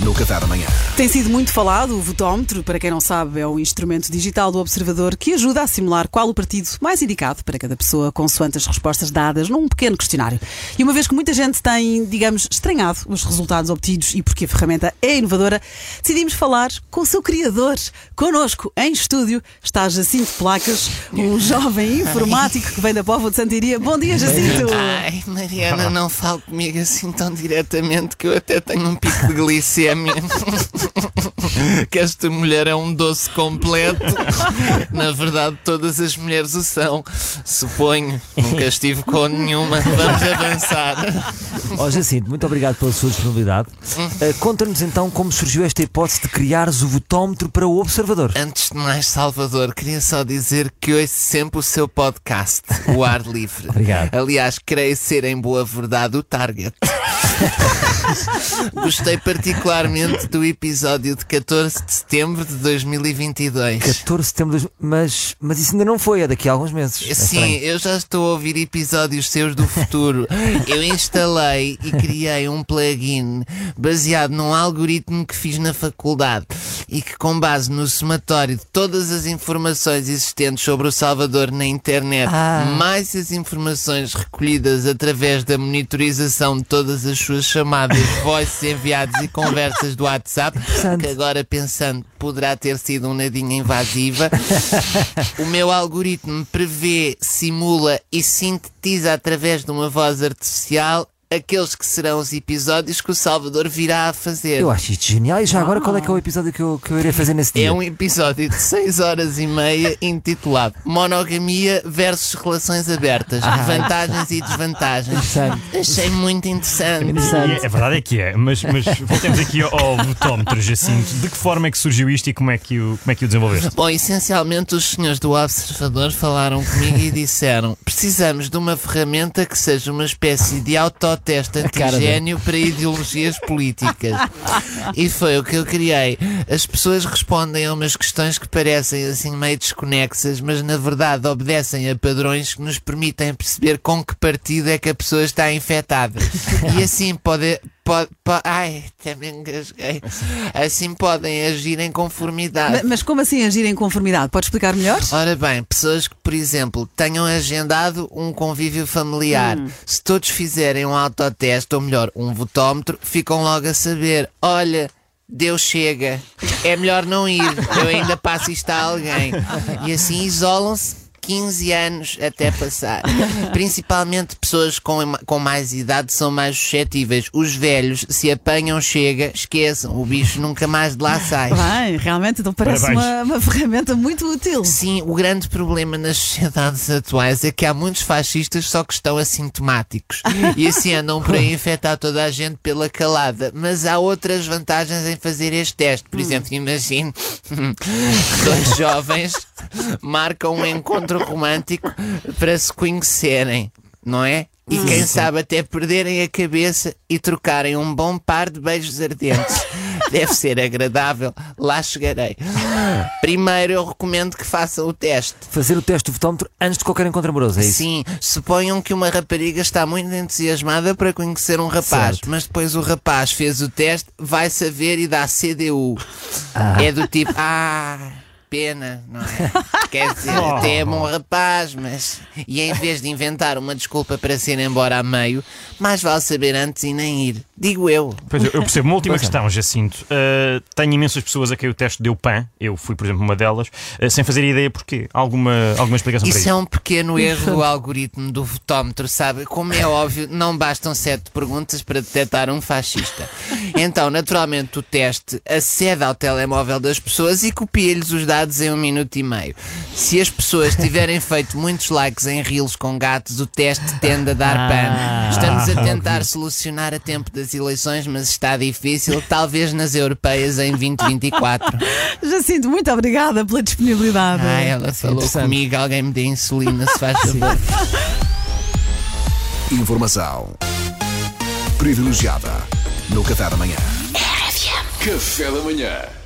no Café da Manhã. Tem sido muito falado o votómetro, para quem não sabe, é o instrumento digital do observador que ajuda a simular qual o partido mais indicado para cada pessoa, consoante as respostas dadas num pequeno questionário. E uma vez que muita gente tem, digamos, estranhado os resultados obtidos e porque a ferramenta é inovadora, decidimos falar com o seu criador. Connosco, em estúdio, está Jacinto Placas, um jovem informático que vem da Póvoa de Santiria. Bom dia, Jacinto! Ai, Mariana, não fale comigo assim tão diretamente que eu até tenho um pico de glicemia. Que esta mulher é um doce completo. Na verdade, todas as mulheres o são. Suponho. Nunca estive com nenhuma. Vamos avançar. Ó Jacinto, muito obrigado pela sua disponibilidade. Uh, Conta-nos então como surgiu esta hipótese de criares o votómetro para o observador. Antes de mais, Salvador, queria só dizer que ouço sempre o seu podcast, O Ar Livre. Obrigado. Aliás, creio ser em boa verdade o target. Gostei particularmente do episódio de 14 de setembro de 2022. 14 de setembro, de mas, mas isso ainda não foi, é daqui a alguns meses. É Sim, estranho. eu já estou a ouvir episódios seus do futuro. Eu instalei e criei um plugin baseado num algoritmo que fiz na faculdade e que, com base no somatório de todas as informações existentes sobre o Salvador na internet, mais as informações recolhidas através da monitorização de todas as suas chamadas, voices enviados e conversas do WhatsApp, que agora pensando poderá ter sido um nadinha invasiva, o meu algoritmo prevê, simula e sintetiza através de uma voz artificial aqueles que serão os episódios que o Salvador virá a fazer. Eu acho isto genial. E já agora qual é que é o episódio que eu, que eu irei fazer nesse dia? É um episódio de 6 horas e meia intitulado Monogamia versus Relações Abertas. Vantagens e desvantagens. Interessante. Achei muito interessante. Interessante. É, a verdade é que é, mas, mas voltemos aqui ao, votómetro, Jacinto. De que forma é que surgiu isto e como é que o, como é que o desenvolveste? Bom, essencialmente os senhores do Observador falaram comigo e disseram: precisamos de uma ferramenta que seja uma espécie de autoteste cara antigênio para ideologias políticas. E foi o que eu criei. As pessoas respondem a umas questões que parecem assim meio desconexas, mas na verdade obedecem a padrões que nos permitem perceber com que partido é que a pessoa está infectada. E assim pode. Pode, po- ai, até me engasguei. Assim podem agir em conformidade. Ma- Mas como assim agir em conformidade? Pode explicar melhor? Ora bem, pessoas que, por exemplo, tenham agendado um convívio familiar, se todos fizerem um autoteste, ou melhor, um votómetro, ficam logo a saber: olha. Deus chega, é melhor não ir, eu ainda passo isto a alguém. E assim isolam-se 15 anos até passar. Principalmente pessoas com, com mais idade são mais suscetíveis. Os velhos, se apanham, chega, esqueçam, o bicho nunca mais de lá sai. Bem, realmente, então parece uma, uma ferramenta muito útil. Sim, o grande problema nas sociedades atuais é que há muitos fascistas só que estão assintomáticos e assim andam por aí infectar toda a gente pela calada. Mas há outras vantagens em fazer este teste. Por exemplo, imagine dois jovens marcam um encontro romântico para se conhecerem, não é? E quem sabe até perderem a cabeça e trocarem um bom par de beijos ardentes. Deve ser agradável, lá chegarei. Primeiro eu recomendo que façam o teste. Fazer o teste do votómetro antes de qualquer encontro amoroso, é isso? Sim, suponham que uma rapariga está muito entusiasmada para conhecer um rapaz, Certo. mas depois o rapaz fez o teste, vai saber e dá CDU. É do tipo, ah, pena, não é? Quer dizer, até é bom rapaz, mas. E em vez de inventar uma desculpa para se ir embora a meio, mais vale saber antes e nem ir. Digo eu. Pois eu, eu percebo. Uma última Pois é. questão, Jacinto. Uh, tenho imensas pessoas a quem o teste deu pan, eu fui, por exemplo, uma delas, uh, sem fazer ideia porquê. Alguma, alguma explicação para Isso isso? é um pequeno erro do algoritmo do votómetro, sabe? Como é óbvio, não bastam sete perguntas para detectar um fascista. Então, naturalmente, o teste acede ao telemóvel das pessoas e copia-lhes os dados resultados em um minuto e meio. Se as pessoas tiverem feito muitos likes em reels com gatos, o teste tende a dar Ah, pano. Estamos a tentar solucionar a tempo das eleições, mas está difícil, talvez nas europeias em 2024. Jacinto, muito obrigada pela disponibilidade. Ah, ela falou comigo, alguém me dê insulina, se faz favor. Informação privilegiada no Café da Manhã. Café da manhã.